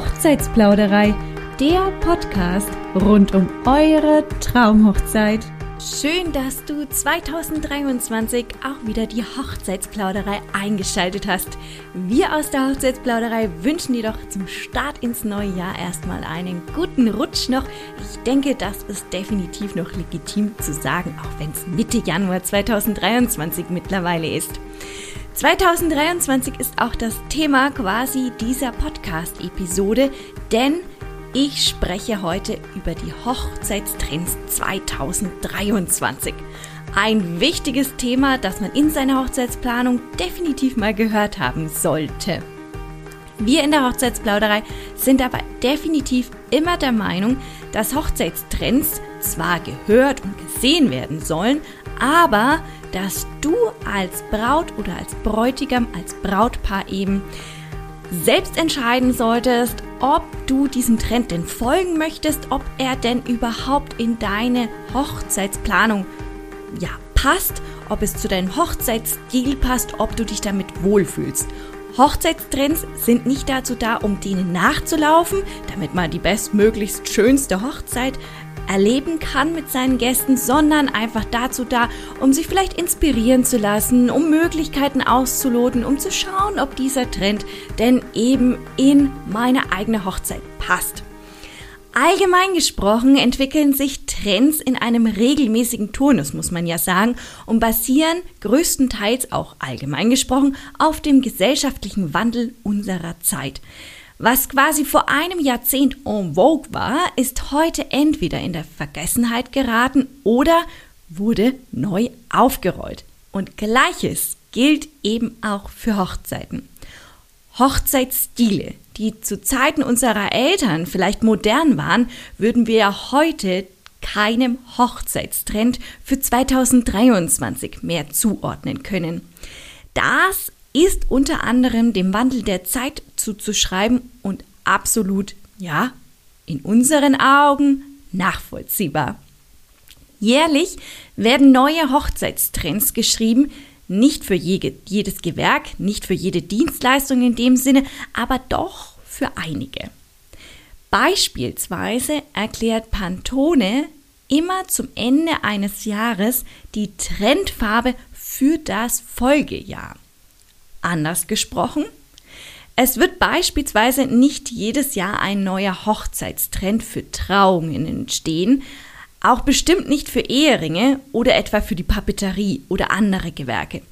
Hochzeitsplauderei, der Podcast rund um eure Traumhochzeit. Schön, dass du 2023 auch wieder die Hochzeitsplauderei eingeschaltet hast. Wir aus der Hochzeitsplauderei wünschen dir doch zum Start ins neue Jahr erstmal einen guten Rutsch noch. Ich denke, das ist definitiv noch legitim zu sagen, auch wenn es Mitte Januar 2023 mittlerweile ist. 2023 ist auch das Thema quasi dieser Podcast-Episode, denn ich spreche heute über die Hochzeitstrends 2023. Ein wichtiges Thema, das man in seiner Hochzeitsplanung definitiv mal gehört haben sollte. Wir in der Hochzeitsplauderei sind aber definitiv immer der Meinung, dass Hochzeitstrends zwar gehört und gesehen werden sollen, aber dass du als Braut oder als Bräutigam, als Brautpaar eben selbst entscheiden solltest, ob du diesem Trend denn folgen möchtest, ob er denn überhaupt in deine Hochzeitsplanung ja, passt, ob es zu deinem Hochzeitsstil passt, ob du dich damit wohlfühlst. Hochzeitstrends sind nicht dazu da, um denen nachzulaufen, damit man die bestmöglichst schönste Hochzeit erleben kann mit seinen Gästen, sondern einfach dazu da, um sich vielleicht inspirieren zu lassen, um Möglichkeiten auszuloten, um zu schauen, ob dieser Trend denn eben in meine eigene Hochzeit passt. Allgemein gesprochen entwickeln sich Trends in einem regelmäßigen Turnus, muss man ja sagen, und basieren größtenteils auch allgemein gesprochen auf dem gesellschaftlichen Wandel unserer Zeit. Was quasi vor einem Jahrzehnt en vogue war, ist heute entweder in der Vergessenheit geraten oder wurde neu aufgerollt. Und gleiches gilt eben auch für Hochzeiten. Hochzeitsstile, die zu Zeiten unserer Eltern vielleicht modern waren, würden wir ja heute keinem Hochzeitstrend für 2023 mehr zuordnen können. Das ist unter anderem dem Wandel der Zeit zuzuschreiben und absolut, ja, in unseren Augen nachvollziehbar. Jährlich werden neue Hochzeitstrends geschrieben, nicht für jedes Gewerk, nicht für jede Dienstleistung in dem Sinne, aber doch für einige. Beispielsweise erklärt Pantone immer zum Ende eines Jahres die Trendfarbe für das Folgejahr. Anders gesprochen, es wird beispielsweise nicht jedes Jahr ein neuer Hochzeitstrend für Trauungen entstehen, auch bestimmt nicht für Eheringe oder etwa für die Papeterie oder andere Gewerke.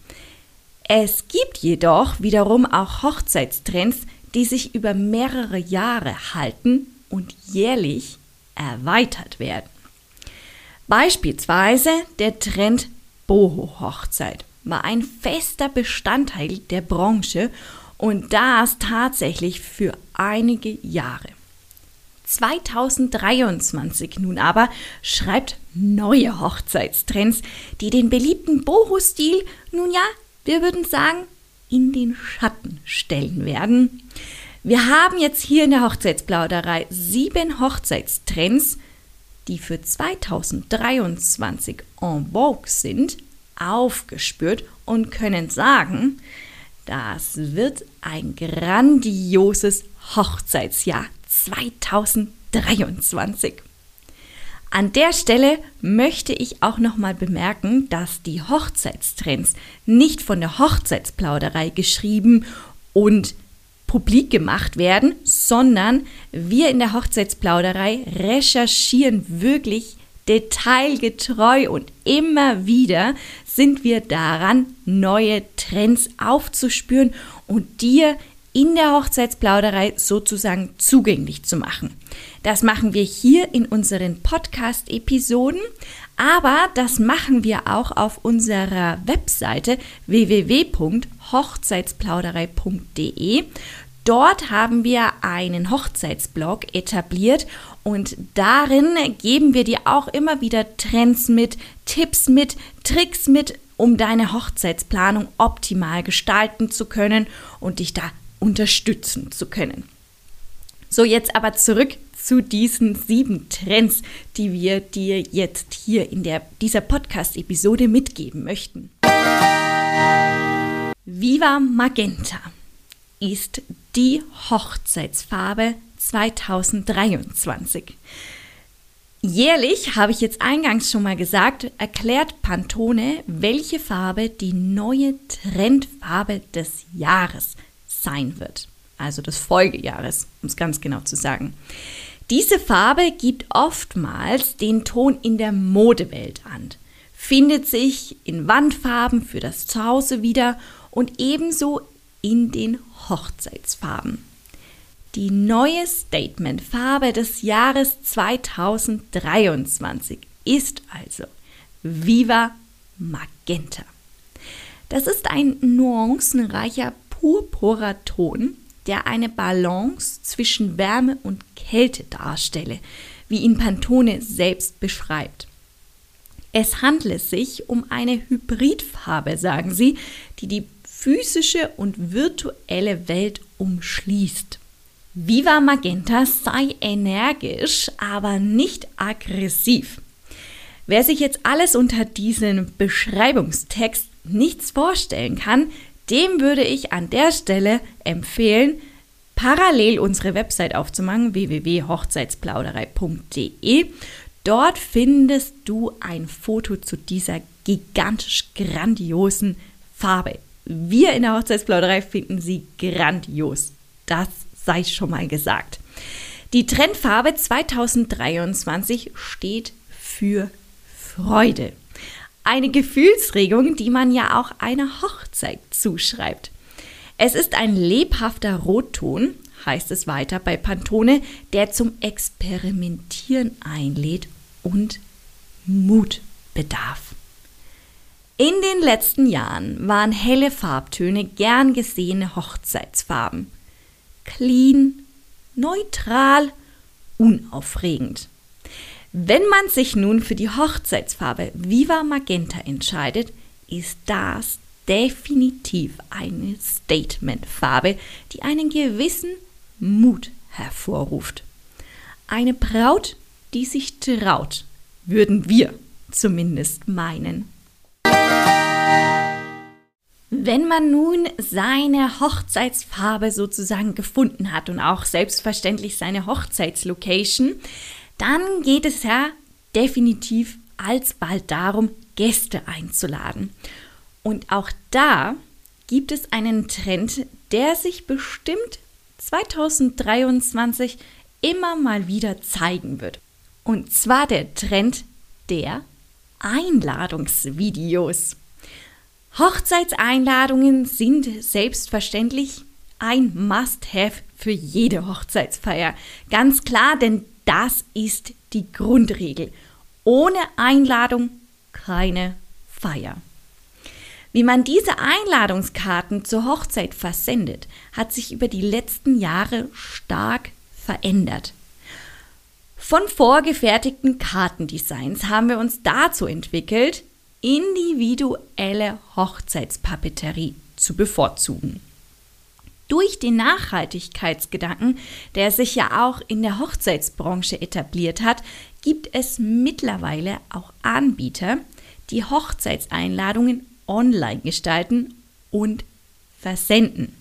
Es gibt jedoch wiederum auch Hochzeitstrends, die sich über mehrere Jahre halten und jährlich erweitert werden. Beispielsweise der Trend Boho-Hochzeit war ein fester Bestandteil der Branche und das tatsächlich für einige Jahre. 2023 nun aber schreibt neue Hochzeitstrends, die den beliebten Boho-Stil nun ja, wir würden sagen, in den Schatten stellen werden. Wir haben jetzt hier in der Hochzeitsplauderei sieben Hochzeitstrends, die für 2023 en vogue sind, aufgespürt und können sagen, das wird ein grandioses Hochzeitsjahr 2023. An der Stelle möchte ich auch nochmal bemerken, dass die Hochzeitstrends nicht von der Hochzeitsplauderei geschrieben und publik gemacht werden, sondern wir in der Hochzeitsplauderei recherchieren wirklich detailgetreu und immer wieder sind wir daran, neue Trends aufzuspüren und dir in der Hochzeitsplauderei sozusagen zugänglich zu machen. Das machen wir hier in unseren Podcast-Episoden, aber das machen wir auch auf unserer Webseite www.hochzeitsplauderei.de. Dort haben wir einen Hochzeitsblog etabliert und darin geben wir dir auch immer wieder Trends mit, Tipps mit, Tricks mit, um deine Hochzeitsplanung optimal gestalten zu können und dich da unterstützen zu können. So, jetzt aber zurück zu diesen sieben Trends, die wir dir jetzt hier in der, dieser Podcast-Episode mitgeben möchten. Viva Magenta ist die Hochzeitsfarbe 2023. Jährlich, habe ich jetzt eingangs schon mal gesagt, erklärt Pantone, welche Farbe die neue Trendfarbe des Jahres sein wird. Also des Folgejahres, um es ganz genau zu sagen. Diese Farbe gibt oftmals den Ton in der Modewelt an, findet sich in Wandfarben für das Zuhause wieder und ebenso in den Hochzeitsfarben. Die neue Statement-Farbe des Jahres 2023 ist also Viva Magenta. Das ist ein nuancenreicher purpurer Ton, der eine Balance zwischen Wärme und Kälte darstelle, wie ihn Pantone selbst beschreibt. Es handle sich um eine Hybridfarbe, sagen sie, die die physische und virtuelle Welt umschließt. Viva Magenta sei energisch, aber nicht aggressiv. Wer sich jetzt alles unter diesem Beschreibungstext nichts vorstellen kann, dem würde ich an der Stelle empfehlen, parallel unsere Website aufzumachen, www.hochzeitsplauderei.de. Dort findest du ein Foto zu dieser gigantisch grandiosen Farbe. Wir in der Hochzeitsplauderei finden sie grandios. Das sei schon mal gesagt. Die Trendfarbe 2023 steht für Freude. Eine Gefühlsregung, die man ja auch einer Hochzeit zuschreibt. Es ist ein lebhafter Rotton, heißt es weiter bei Pantone, der zum Experimentieren einlädt und Mut bedarf. In den letzten Jahren waren helle Farbtöne gern gesehene Hochzeitsfarben. Clean, neutral, unaufregend. Wenn man sich nun für die Hochzeitsfarbe Viva Magenta entscheidet, ist das definitiv eine Statementfarbe, die einen gewissen Mut hervorruft. Eine Braut, die sich traut, würden wir zumindest meinen. Wenn man nun seine Hochzeitsfarbe sozusagen gefunden hat und auch selbstverständlich seine Hochzeitslocation, dann geht es ja definitiv alsbald darum, Gäste einzuladen. Und auch da gibt es einen Trend, der sich bestimmt 2023 immer mal wieder zeigen wird. Und zwar der Trend der Einladungsvideos. Hochzeitseinladungen sind selbstverständlich ein Must-Have für jede Hochzeitsfeier. Ganz klar, denn das ist die Grundregel. Ohne Einladung keine Feier. Wie man diese Einladungskarten zur Hochzeit versendet, hat sich über die letzten Jahre stark verändert. Von vorgefertigten Kartendesigns haben wir uns dazu entwickelt, individuelle Hochzeitspapeterie zu bevorzugen. Durch den Nachhaltigkeitsgedanken, der sich ja auch in der Hochzeitsbranche etabliert hat, gibt es mittlerweile auch Anbieter, die Hochzeitseinladungen online gestalten und versenden.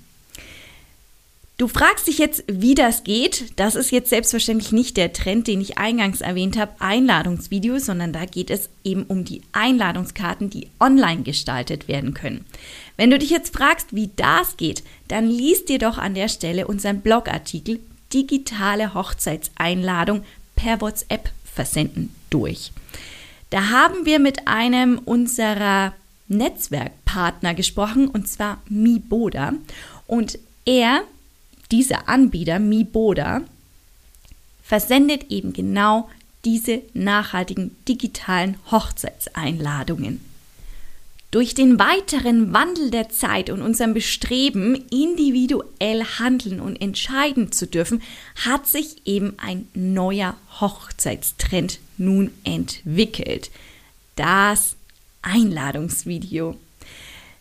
Du fragst dich jetzt, wie das geht. Das ist jetzt selbstverständlich nicht der Trend, den ich eingangs erwähnt habe, Einladungsvideos, sondern da geht es eben um die Einladungskarten, die online gestaltet werden können. Wenn du dich jetzt fragst, wie das geht, dann liest dir doch an der Stelle unseren Blogartikel Digitale Hochzeitseinladung per WhatsApp versenden durch. Da haben wir mit einem unserer Netzwerkpartner gesprochen, und zwar Miboda. Und er dieser Anbieter Miboda versendet eben genau diese nachhaltigen digitalen Hochzeitseinladungen. Durch den weiteren Wandel der Zeit und unserem Bestreben, individuell handeln und entscheiden zu dürfen, hat sich eben ein neuer Hochzeitstrend nun entwickelt. Das Einladungsvideo.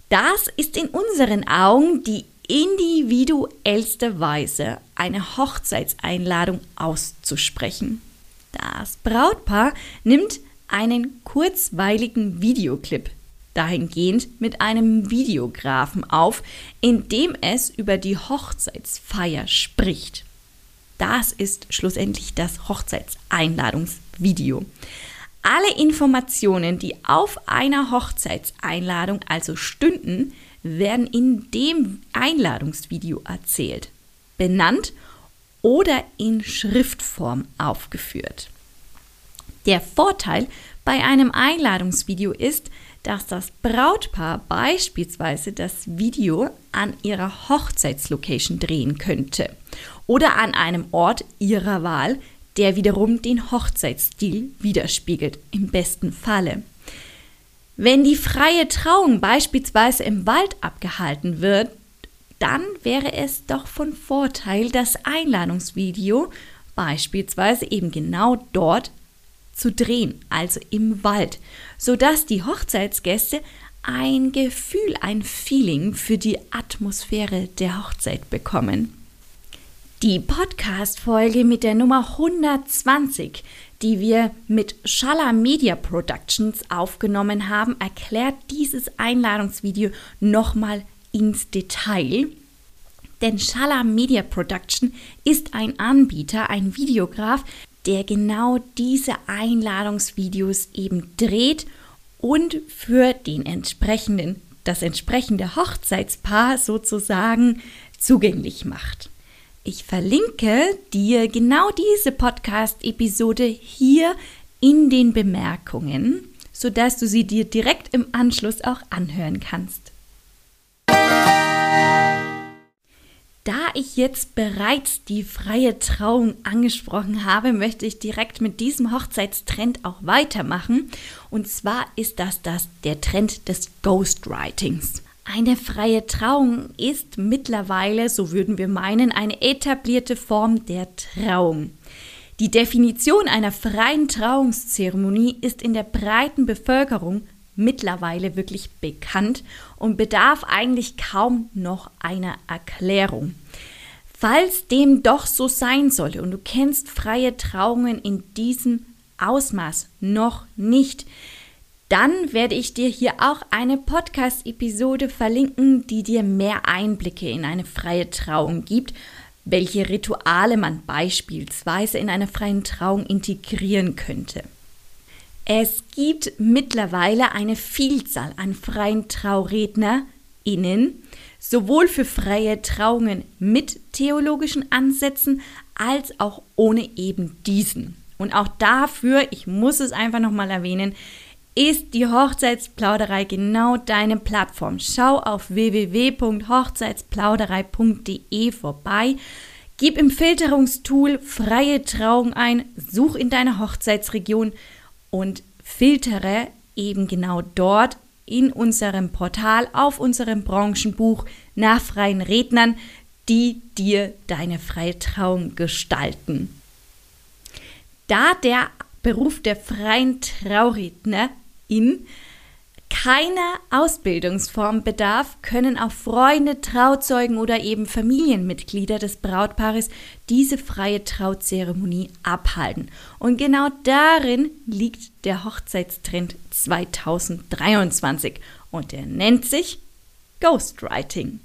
Das ist in unseren Augen die individuellste Weise, eine Hochzeitseinladung auszusprechen. Das Brautpaar nimmt einen kurzweiligen Videoclip dahingehend mit einem Videografen auf, in dem es über die Hochzeitsfeier spricht. Das ist schlussendlich das Hochzeitseinladungsvideo. Alle Informationen, die auf einer Hochzeitseinladung also stünden, werden in dem Einladungsvideo erzählt, benannt oder in Schriftform aufgeführt. Der Vorteil bei einem Einladungsvideo ist, dass das Brautpaar beispielsweise das Video an ihrer Hochzeitslocation drehen könnte oder an einem Ort ihrer Wahl, der wiederum den Hochzeitsstil widerspiegelt, im besten Falle. Wenn die freie Trauung beispielsweise im Wald abgehalten wird, dann wäre es doch von Vorteil, das Einladungsvideo beispielsweise eben genau dort zu drehen, also im Wald, sodass die Hochzeitsgäste ein Gefühl, ein Feeling für die Atmosphäre der Hochzeit bekommen. Die Podcast-Folge mit der Nummer 120, die wir mit Schala Media Productions aufgenommen haben, erklärt dieses Einladungsvideo nochmal ins Detail. Denn Schala Media Production ist ein Anbieter, ein Videograf, der genau diese Einladungsvideos eben dreht und für den entsprechenden, das entsprechende Hochzeitspaar sozusagen zugänglich macht. Ich verlinke dir genau diese Podcast-Episode hier in den Bemerkungen, sodass du sie dir direkt im Anschluss auch anhören kannst. Da ich jetzt bereits die freie Trauung angesprochen habe, möchte ich direkt mit diesem Hochzeitstrend auch weitermachen. Und zwar ist das, das der Trend des Ghostwritings. Eine freie Trauung ist mittlerweile, so würden wir meinen, eine etablierte Form der Trauung. Die Definition einer freien Trauungszeremonie ist in der breiten Bevölkerung mittlerweile wirklich bekannt und bedarf eigentlich kaum noch einer Erklärung. Falls dem doch so sein sollte und du kennst freie Trauungen in diesem Ausmaß noch nicht, dann werde ich dir hier auch eine Podcast-Episode verlinken, die dir mehr Einblicke in eine freie Trauung gibt, welche Rituale man beispielsweise in einer freien Trauung integrieren könnte. Es gibt mittlerweile eine Vielzahl an freien TraurednerInnen, sowohl für freie Trauungen mit theologischen Ansätzen als auch ohne eben diesen. Und auch dafür, ich muss es einfach nochmal erwähnen, ist die Hochzeitsplauderei genau deine Plattform. Schau auf www.hochzeitsplauderei.de vorbei. Gib im Filterungstool freie Trauung ein, such in deiner Hochzeitsregion und filtere eben genau dort in unserem Portal auf unserem Branchenbuch nach freien Rednern, die dir deine freie Trauung gestalten. Da der Beruf der freien Trauredner in keiner Ausbildungsform bedarf, können auch Freunde, Trauzeugen oder eben Familienmitglieder des Brautpaares diese freie Trauzeremonie abhalten. Und genau darin liegt der Hochzeitstrend 2023 und er nennt sich Ghostwriting.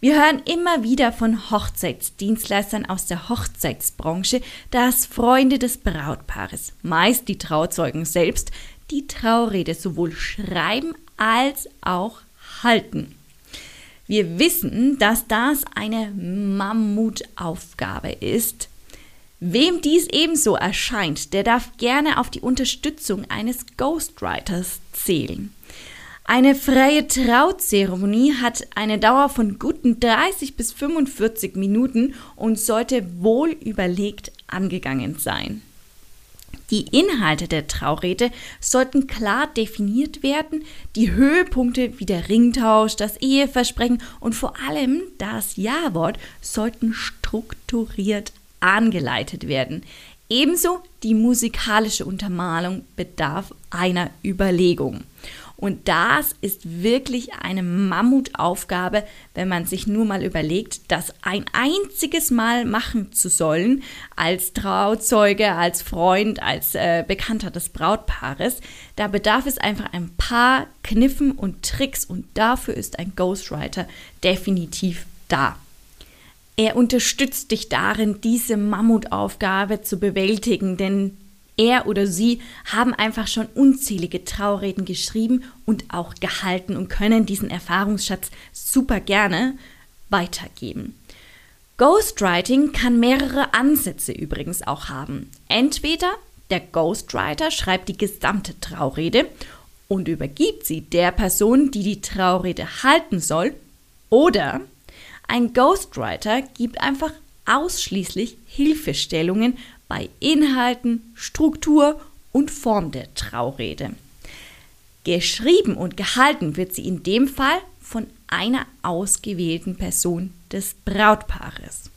Wir hören immer wieder von Hochzeitsdienstleistern aus der Hochzeitsbranche, dass Freunde des Brautpaares, meist die Trauzeugen selbst, die Traurede sowohl schreiben als auch halten. Wir wissen, dass das eine Mammutaufgabe ist. Wem dies ebenso erscheint, der darf gerne auf die Unterstützung eines Ghostwriters zählen. Eine freie Trauzeremonie hat eine Dauer von guten 30 bis 45 Minuten und sollte wohl überlegt angegangen sein. Die Inhalte der Traurede sollten klar definiert werden, die Höhepunkte wie der Ringtausch, das Eheversprechen und vor allem das Ja-Wort sollten strukturiert angeleitet werden. Ebenso die musikalische Untermalung bedarf einer Überlegung. Und das ist wirklich eine Mammutaufgabe, wenn man sich nur mal überlegt, das ein einziges Mal machen zu sollen, als Trauzeuge, als Freund, als äh, Bekannter des Brautpaares. Da bedarf es einfach ein paar Kniffen und Tricks und dafür ist ein Ghostwriter definitiv da. Er unterstützt dich darin, diese Mammutaufgabe zu bewältigen, denn er oder sie haben einfach schon unzählige Traureden geschrieben und auch gehalten und können diesen Erfahrungsschatz super gerne weitergeben. Ghostwriting kann mehrere Ansätze übrigens auch haben. Entweder der Ghostwriter schreibt die gesamte Traurede und übergibt sie der Person, die die Traurede halten soll, oder ein Ghostwriter gibt einfach ausschließlich Hilfestellungen bei Inhalten, Struktur und Form der Traurede. Geschrieben und gehalten wird sie in dem Fall von einer ausgewählten Person des Brautpaares.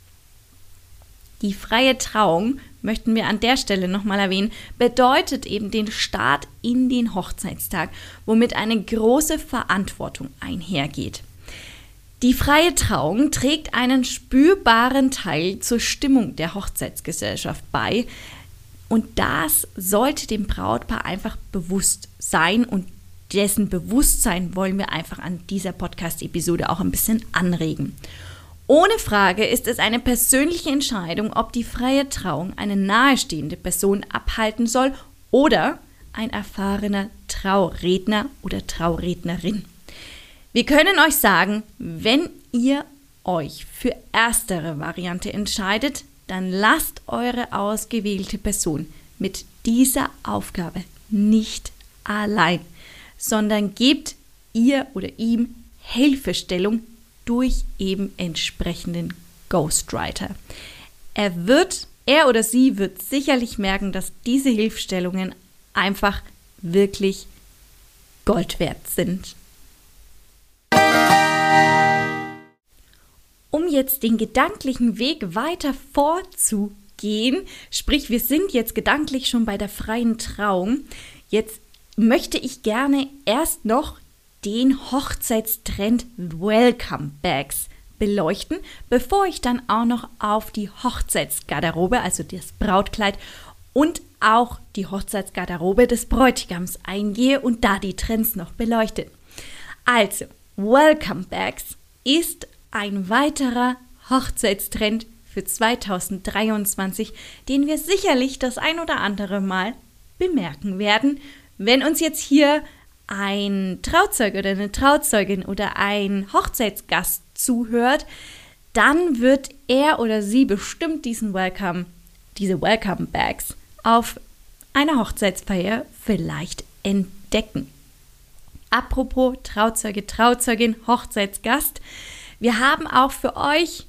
Die freie Trauung, möchten wir an der Stelle nochmal erwähnen, bedeutet eben den Start in den Hochzeitstag, womit eine große Verantwortung einhergeht. Die freie Trauung trägt einen spürbaren Teil zur Stimmung der Hochzeitsgesellschaft bei. Und das sollte dem Brautpaar einfach bewusst sein und dessen Bewusstsein wollen wir einfach an dieser Podcast-Episode auch ein bisschen anregen. Ohne Frage ist es eine persönliche Entscheidung, ob die freie Trauung eine nahestehende Person abhalten soll oder ein erfahrener Trauredner oder Traurednerin. Wir können euch sagen, wenn ihr euch für erstere Variante entscheidet, dann lasst eure ausgewählte Person mit dieser Aufgabe nicht allein, sondern gebt ihr oder ihm Hilfestellung durch eben entsprechenden Ghostwriter. Er wird, er oder sie wird sicherlich merken, dass diese Hilfestellungen einfach wirklich Gold wert sind. Um jetzt den gedanklichen Weg weiter vorzugehen, sprich wir sind jetzt gedanklich schon bei der freien Trauung, jetzt möchte ich gerne erst noch den Hochzeitstrend Welcome Bags beleuchten, bevor ich dann auch noch auf die Hochzeitsgarderobe, also das Brautkleid und auch die Hochzeitsgarderobe des Bräutigams eingehe und da die Trends noch beleuchte. Also, Welcome Bags ist ein weiterer Hochzeitstrend für 2023, den wir sicherlich das ein oder andere Mal bemerken werden, wenn uns jetzt hier ein Trauzeuge oder eine Trauzeugin oder ein Hochzeitsgast zuhört, dann wird er oder sie bestimmt diesen Welcome, diese Welcome Bags auf einer Hochzeitsfeier vielleicht entdecken. Apropos Trauzeuge, Trauzeugin, Hochzeitsgast. Wir haben auch für euch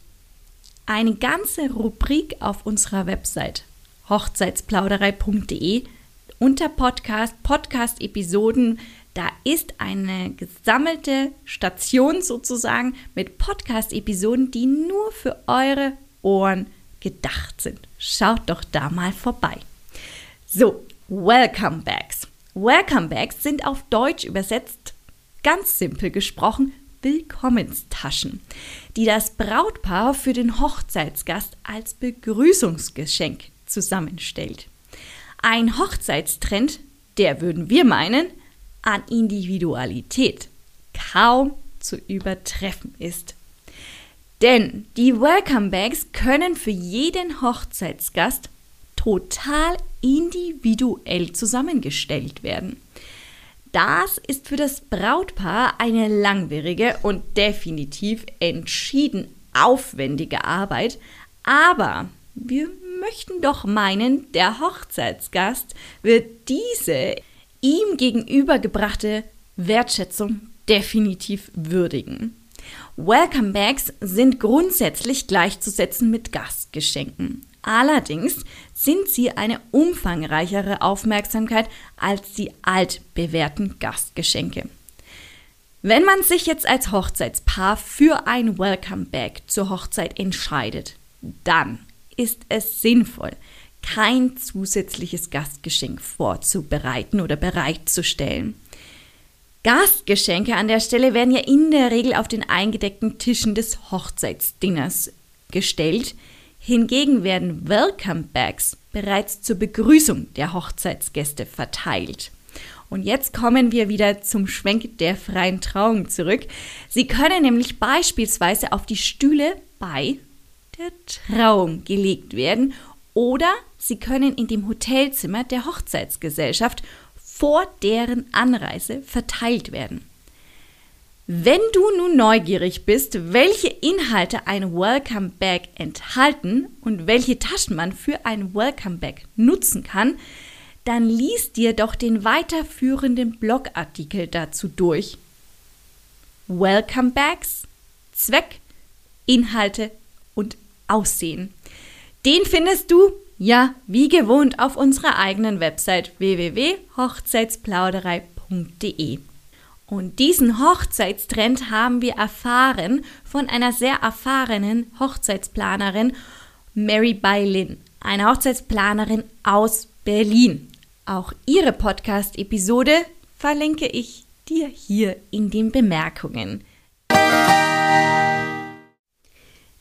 eine ganze Rubrik auf unserer Website hochzeitsplauderei.de unter Podcast, Podcast-Episoden. Da ist eine gesammelte Station sozusagen mit Podcast-Episoden, die nur für eure Ohren gedacht sind. Schaut doch da mal vorbei. So, Welcome Backs. Welcome Bags sind auf Deutsch übersetzt, ganz simpel gesprochen, Willkommenstaschen, die das Brautpaar für den Hochzeitsgast als Begrüßungsgeschenk zusammenstellt. Ein Hochzeitstrend, der würden wir meinen, an Individualität kaum zu übertreffen ist. Denn die Welcome Bags können für jeden Hochzeitsgast total individuell zusammengestellt werden. Das ist für das Brautpaar eine langwierige und definitiv entschieden aufwendige Arbeit, aber wir möchten doch meinen, der Hochzeitsgast wird diese ihm gegenübergebrachte Wertschätzung definitiv würdigen. Welcome Bags sind grundsätzlich gleichzusetzen mit Gastgeschenken. Allerdings sind sie eine umfangreichere Aufmerksamkeit als die altbewährten Gastgeschenke. Wenn man sich jetzt als Hochzeitspaar für ein Welcome Bag zur Hochzeit entscheidet, dann ist es sinnvoll, kein zusätzliches Gastgeschenk vorzubereiten oder bereitzustellen. Gastgeschenke an der Stelle werden ja in der Regel auf den eingedeckten Tischen des Hochzeitsdinners gestellt, Hingegen werden Welcome Bags bereits zur Begrüßung der Hochzeitsgäste verteilt. Und jetzt kommen wir wieder zum Schwenk der freien Trauung zurück. Sie können nämlich beispielsweise auf die Stühle bei der Trauung gelegt werden oder sie können in dem Hotelzimmer der Hochzeitsgesellschaft vor deren Anreise verteilt werden. Wenn du nun neugierig bist, welche Inhalte ein Welcome Bag enthalten und welche Taschen man für ein Welcome Bag nutzen kann, dann lies dir doch den weiterführenden Blogartikel dazu durch. Welcome Bags, Zweck, Inhalte und Aussehen. Den findest du, ja, wie gewohnt auf unserer eigenen Website www.hochzeitsplauderei.de. Und diesen Hochzeitstrend haben wir erfahren von einer sehr erfahrenen Hochzeitsplanerin, Mary Bailin, eine Hochzeitsplanerin aus Berlin. Auch ihre Podcast-Episode verlinke ich dir hier in den Bemerkungen.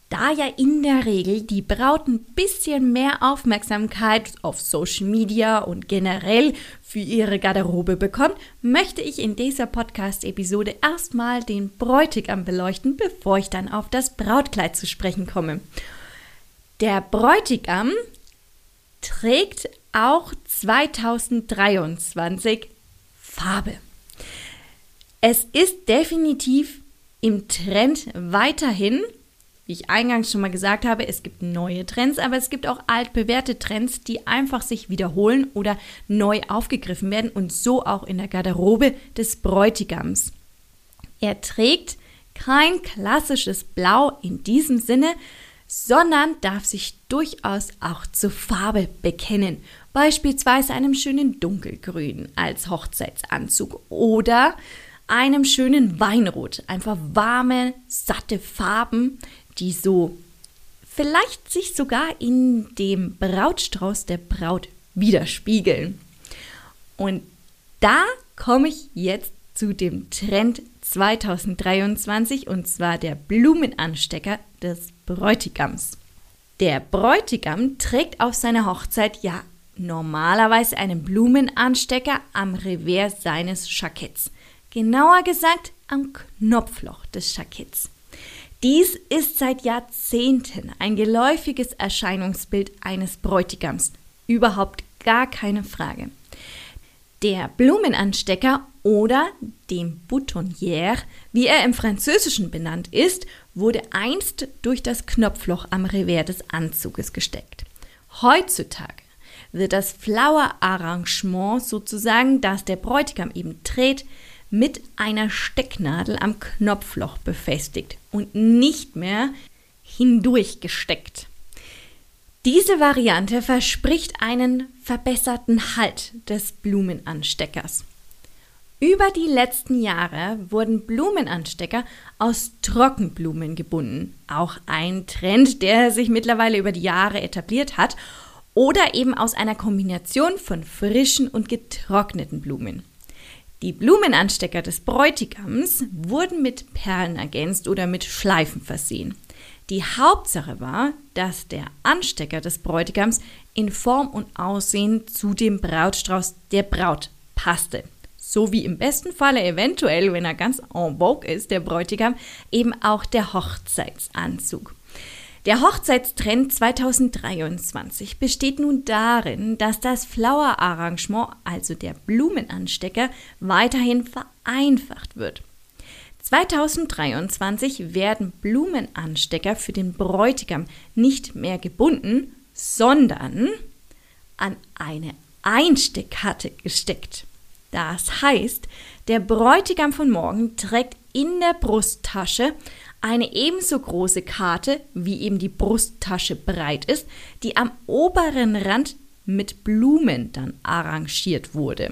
Da ja in der Regel die Braut ein bisschen mehr Aufmerksamkeit auf Social Media und generell für ihre Garderobe bekommt, möchte ich in dieser Podcast-Episode erstmal den Bräutigam beleuchten, bevor ich dann auf das Brautkleid zu sprechen komme. Der Bräutigam trägt auch 2023 Farbe. Es ist definitiv im Trend weiterhin wie ich eingangs schon mal gesagt habe, es gibt neue Trends, aber es gibt auch altbewährte Trends, die einfach sich wiederholen oder neu aufgegriffen werden und so auch in der Garderobe des Bräutigams. Er trägt kein klassisches Blau in diesem Sinne, sondern darf sich durchaus auch zur Farbe bekennen, beispielsweise einem schönen dunkelgrün als Hochzeitsanzug oder einem schönen Weinrot, einfach warme, satte Farben, die so vielleicht sich sogar in dem Brautstrauß der Braut widerspiegeln. Und da komme ich jetzt zu dem Trend 2023 und zwar der Blumenanstecker des Bräutigams. Der Bräutigam trägt auf seiner Hochzeit ja normalerweise einen Blumenanstecker am Revers seines Jacketts. Genauer gesagt am Knopfloch des Jacketts. Dies ist seit Jahrzehnten ein geläufiges Erscheinungsbild eines Bräutigams. Überhaupt gar keine Frage. Der Blumenanstecker oder dem Boutonnière, wie er im Französischen benannt ist, wurde einst durch das Knopfloch am Revers des Anzuges gesteckt. Heutzutage wird das Flower-Arrangement sozusagen, das der Bräutigam eben trägt, mit einer Stecknadel am Knopfloch befestigt und nicht mehr hindurch gesteckt. Diese Variante verspricht einen verbesserten Halt des Blumenansteckers. Über die letzten Jahre wurden Blumenanstecker aus Trockenblumen gebunden. Auch ein Trend, der sich mittlerweile über die Jahre etabliert hat. Oder eben aus einer Kombination von frischen und getrockneten Blumen. Die Blumenanstecker des Bräutigams wurden mit Perlen ergänzt oder mit Schleifen versehen. Die Hauptsache war, dass der Anstecker des Bräutigams in Form und Aussehen zu dem Brautstrauß der Braut passte. So wie im besten Falle eventuell, wenn er ganz en vogue ist, der Bräutigam, eben auch der Hochzeitsanzug. Der Hochzeitstrend 2023 besteht nun darin, dass das Flower-Arrangement, also der Blumenanstecker, weiterhin vereinfacht wird. 2023 werden Blumenanstecker für den Bräutigam nicht mehr gebunden, sondern an eine Einsteckkarte gesteckt. Das heißt, der Bräutigam von morgen trägt in der Brusttasche eine ebenso große Karte, wie eben die Brusttasche breit ist, die am oberen Rand mit Blumen dann arrangiert wurde.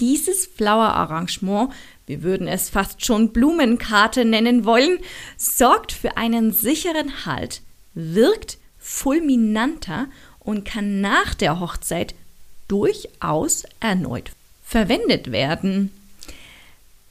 Dieses Flower-Arrangement, wir würden es fast schon Blumenkarte nennen wollen, sorgt für einen sicheren Halt, wirkt fulminanter und kann nach der Hochzeit durchaus erneut verwendet werden.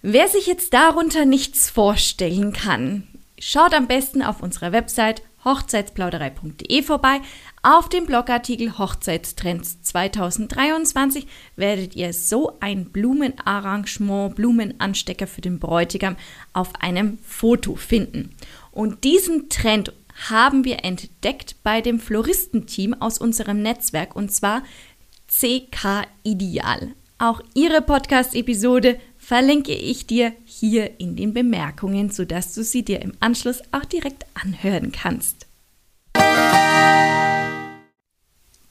Wer sich jetzt darunter nichts vorstellen kann, schaut am besten auf unserer Website hochzeitsplauderei.de vorbei. Auf dem Blogartikel Hochzeitstrends 2023 werdet ihr so ein Blumenarrangement, Blumenanstecker für den Bräutigam auf einem Foto finden. Und diesen Trend haben wir entdeckt bei dem Floristenteam aus unserem Netzwerk und zwar CK Ideal. Auch ihre Podcast-Episode verlinke ich dir hier in den Bemerkungen, sodass du sie dir im Anschluss auch direkt anhören kannst.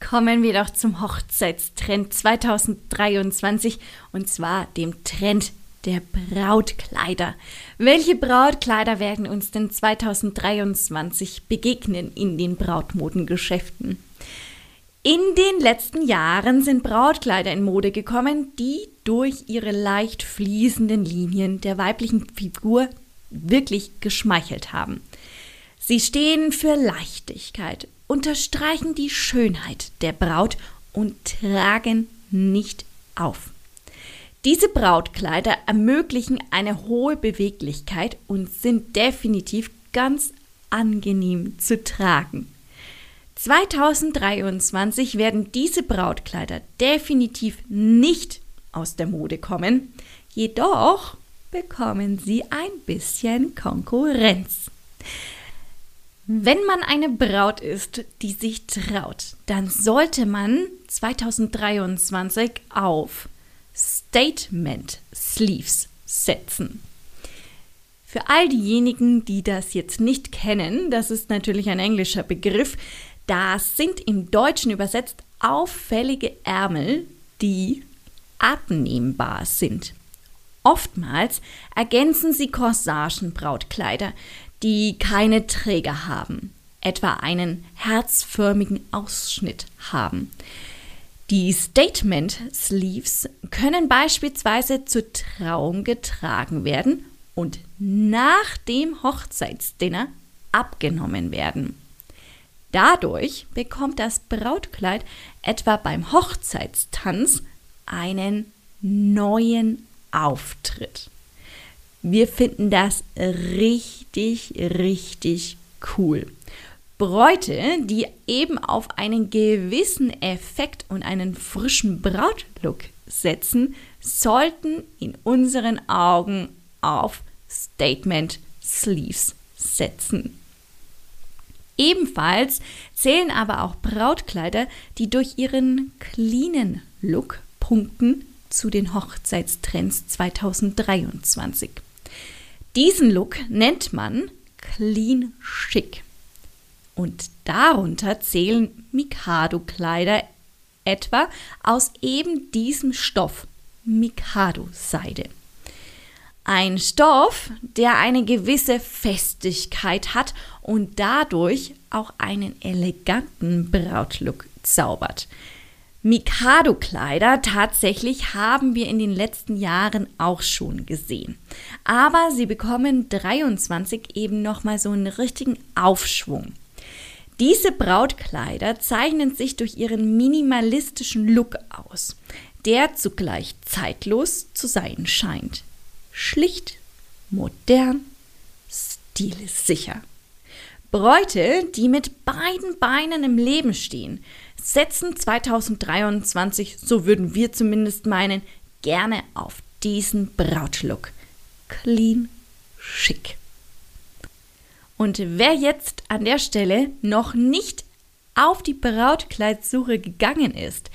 Kommen wir doch zum Hochzeitstrend 2023 und zwar dem Trend der Brautkleider. Welche Brautkleider werden uns denn 2023 begegnen in den Brautmodengeschäften? In den letzten Jahren sind Brautkleider in Mode gekommen, die durch ihre leicht fließenden Linien der weiblichen Figur wirklich geschmeichelt haben. Sie stehen für Leichtigkeit, unterstreichen die Schönheit der Braut und tragen nicht auf. Diese Brautkleider ermöglichen eine hohe Beweglichkeit und sind definitiv ganz angenehm zu tragen. 2023 werden diese Brautkleider definitiv nicht aus der Mode kommen, jedoch bekommen sie ein bisschen Konkurrenz. Wenn man eine Braut ist, die sich traut, dann sollte man 2023 auf Statement Sleeves setzen. Für all diejenigen, die das jetzt nicht kennen, das ist natürlich ein englischer Begriff, das sind im Deutschen übersetzt auffällige Ärmel, die abnehmbar sind. Oftmals ergänzen sie Corsagenbrautkleider, die keine Träger haben, etwa einen herzförmigen Ausschnitt haben. Die Statement Sleeves können beispielsweise zur Trauung getragen werden und nach dem Hochzeitsdinner abgenommen werden. Dadurch bekommt das Brautkleid etwa beim Hochzeitstanz einen neuen Auftritt. Wir finden das richtig, richtig cool. Bräute, die eben auf einen gewissen Effekt und einen frischen Brautlook setzen, sollten in unseren Augen auf Statement Sleeves setzen. Ebenfalls zählen aber auch Brautkleider, die durch ihren cleanen Look punkten zu den Hochzeitstrends 2023. Diesen Look nennt man Clean Chic. Und darunter zählen Mikado-Kleider etwa aus eben diesem Stoff, Mikado-Seide. Ein Stoff, der eine gewisse Festigkeit hat und dadurch auch einen eleganten Brautlook zaubert. Mikado-Kleider tatsächlich haben wir in den letzten Jahren auch schon gesehen. Aber sie bekommen 23 eben nochmal so einen richtigen Aufschwung. Diese Brautkleider zeichnen sich durch ihren minimalistischen Look aus, der zugleich zeitlos zu sein scheint. Schlicht, modern, stilsicher. Bräute, die mit beiden Beinen im Leben stehen, setzen 2023, so würden wir zumindest meinen, gerne auf diesen Brautlook. Clean, schick. Und wer jetzt an der Stelle noch nicht auf die Brautkleidsuche gegangen ist,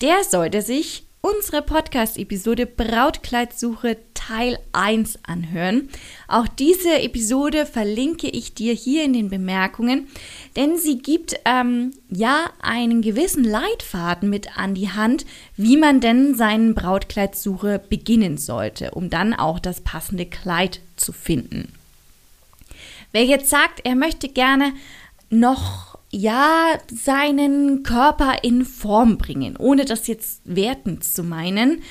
der sollte sich unsere Podcast-Episode Brautkleidsuche Teil 1 anhören. Auch diese Episode verlinke ich dir hier in den Bemerkungen, denn sie gibt ähm, ja einen gewissen Leitfaden mit an die Hand, wie man denn seinen Brautkleidsuche beginnen sollte, um dann auch das passende Kleid zu finden. Wer jetzt sagt, er möchte gerne noch ja, seinen Körper in Form bringen, ohne das jetzt wertend zu meinen.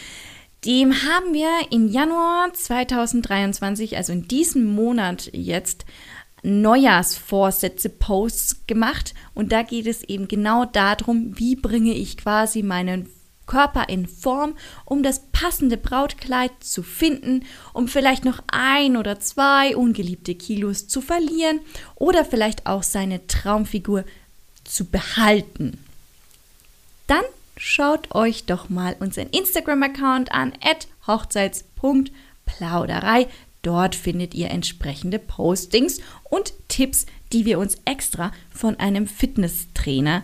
Dem haben wir im Januar 2023, also in diesem Monat jetzt, Neujahrsvorsätze Posts gemacht und da geht es eben genau darum, wie bringe ich quasi meinen Körper in Form, um das passende Brautkleid zu finden, um vielleicht noch ein oder zwei ungeliebte Kilos zu verlieren oder vielleicht auch seine Traumfigur zu behalten. Dann schaut euch doch mal unseren Instagram-Account an, hochzeits.plauderei. Dort findet ihr entsprechende Postings und Tipps, die wir uns extra von einem Fitnesstrainer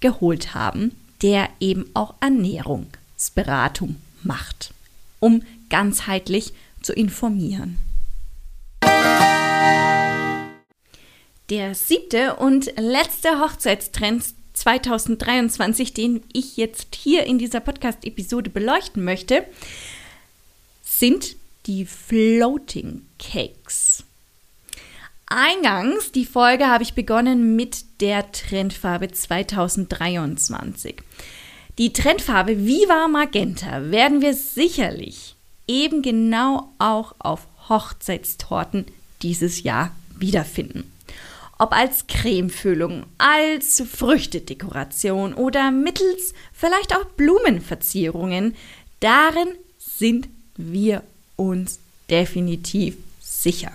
geholt haben, der eben auch Ernährungsberatung macht, um ganzheitlich zu informieren. Der siebte und letzte Hochzeitstrend 2023, den ich jetzt hier in dieser Podcast-Episode beleuchten möchte, sind die Floating Cakes. Eingangs, die Folge habe ich begonnen mit der Trendfarbe 2023. Die Trendfarbe Viva Magenta werden wir sicherlich eben genau auch auf Hochzeitstorten dieses Jahr wiederfinden. Ob als Cremefüllung, als Früchtedekoration oder mittels vielleicht auch Blumenverzierungen, darin sind wir uns definitiv sicher.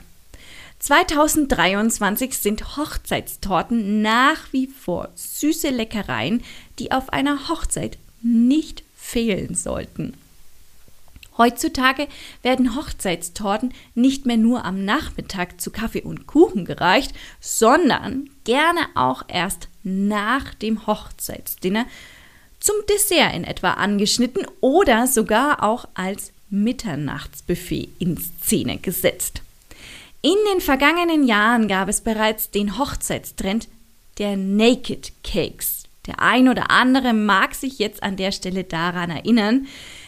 2023 sind Hochzeitstorten nach wie vor süße Leckereien, die auf einer Hochzeit nicht fehlen sollten. Heutzutage werden Hochzeitstorten nicht mehr nur am Nachmittag zu Kaffee und Kuchen gereicht, sondern gerne auch erst nach dem Hochzeitsdinner zum Dessert in etwa angeschnitten oder sogar auch als Mitternachtsbuffet in Szene gesetzt. In den vergangenen Jahren gab es bereits den Hochzeitstrend der Naked Cakes. Der ein oder andere mag sich jetzt an der Stelle daran erinnern.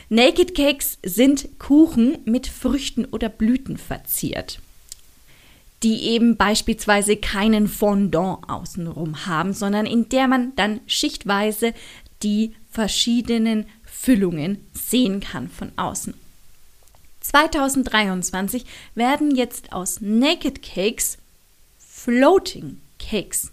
Naked Cakes sind Kuchen mit Früchten oder Blüten verziert, die eben beispielsweise keinen Fondant außenrum haben, sondern in der man dann schichtweise die verschiedenen Füllungen sehen kann von außen. 2023 werden jetzt aus Naked Cakes Floating Cakes,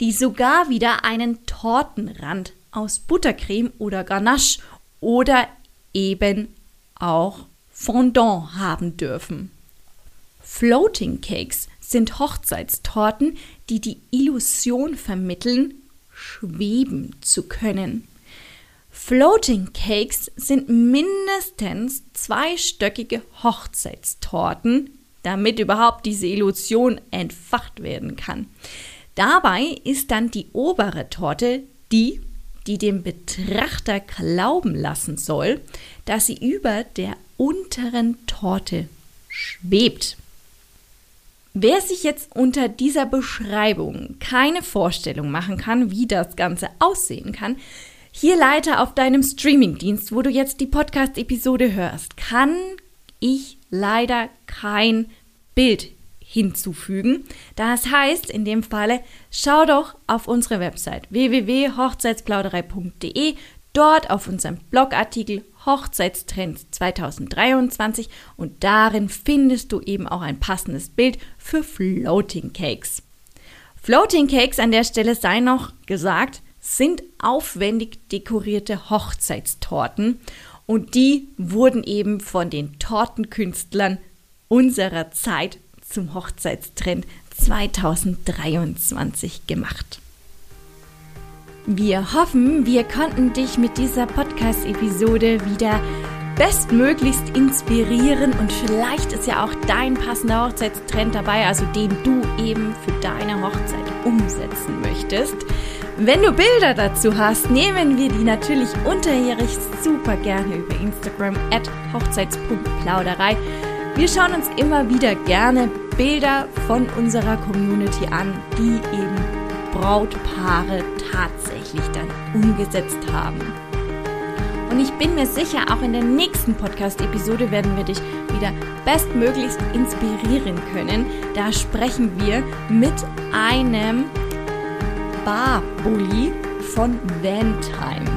die sogar wieder einen Tortenrand aus Buttercreme oder Ganache oder eben auch Fondant haben dürfen. Floating Cakes sind Hochzeitstorten, die die Illusion vermitteln, schweben zu können. Floating Cakes sind mindestens zweistöckige Hochzeitstorten, damit überhaupt diese Illusion entfacht werden kann. Dabei ist dann die obere Torte die, die dem Betrachter glauben lassen soll, dass sie über der unteren Torte schwebt. Wer sich jetzt unter dieser Beschreibung keine Vorstellung machen kann, wie das Ganze aussehen kann, hier Leiter auf deinem Streamingdienst, wo du jetzt die Podcast-Episode hörst, kann ich leider kein Bild hinzufügen. Das heißt, in dem Falle, schau doch auf unsere Website www.hochzeitsplauderei.de, dort auf unserem Blogartikel Hochzeitstrends 2023 und darin findest du eben auch ein passendes Bild für Floating Cakes. Floating Cakes an der Stelle sei noch gesagt, sind aufwendig dekorierte Hochzeitstorten und die wurden eben von den Tortenkünstlern unserer Zeit zum Hochzeitstrend 2023 gemacht. Wir hoffen, wir konnten dich mit dieser Podcast-Episode wieder bestmöglichst inspirieren und vielleicht ist ja auch dein passender Hochzeitstrend dabei, also den du eben für deine Hochzeit umsetzen möchtest. Wenn du Bilder dazu hast, nehmen wir die natürlich unterjährig super gerne über Instagram at hochzeits.plauderei. Wir schauen uns immer wieder gerne Bilder von unserer Community an, die eben Brautpaare tatsächlich dann umgesetzt haben. Und ich bin mir sicher, auch in der nächsten Podcast-Episode werden wir dich wieder bestmöglichst inspirieren können. Da sprechen wir mit einem Bar-Bully von Vantime.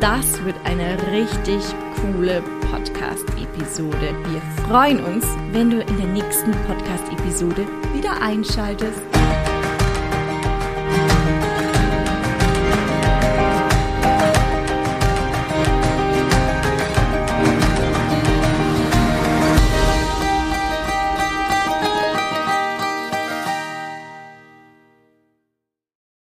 Das wird eine richtig coole Podcast-Episode. Wir freuen uns, wenn du in der nächsten Podcast-Episode wieder einschaltest.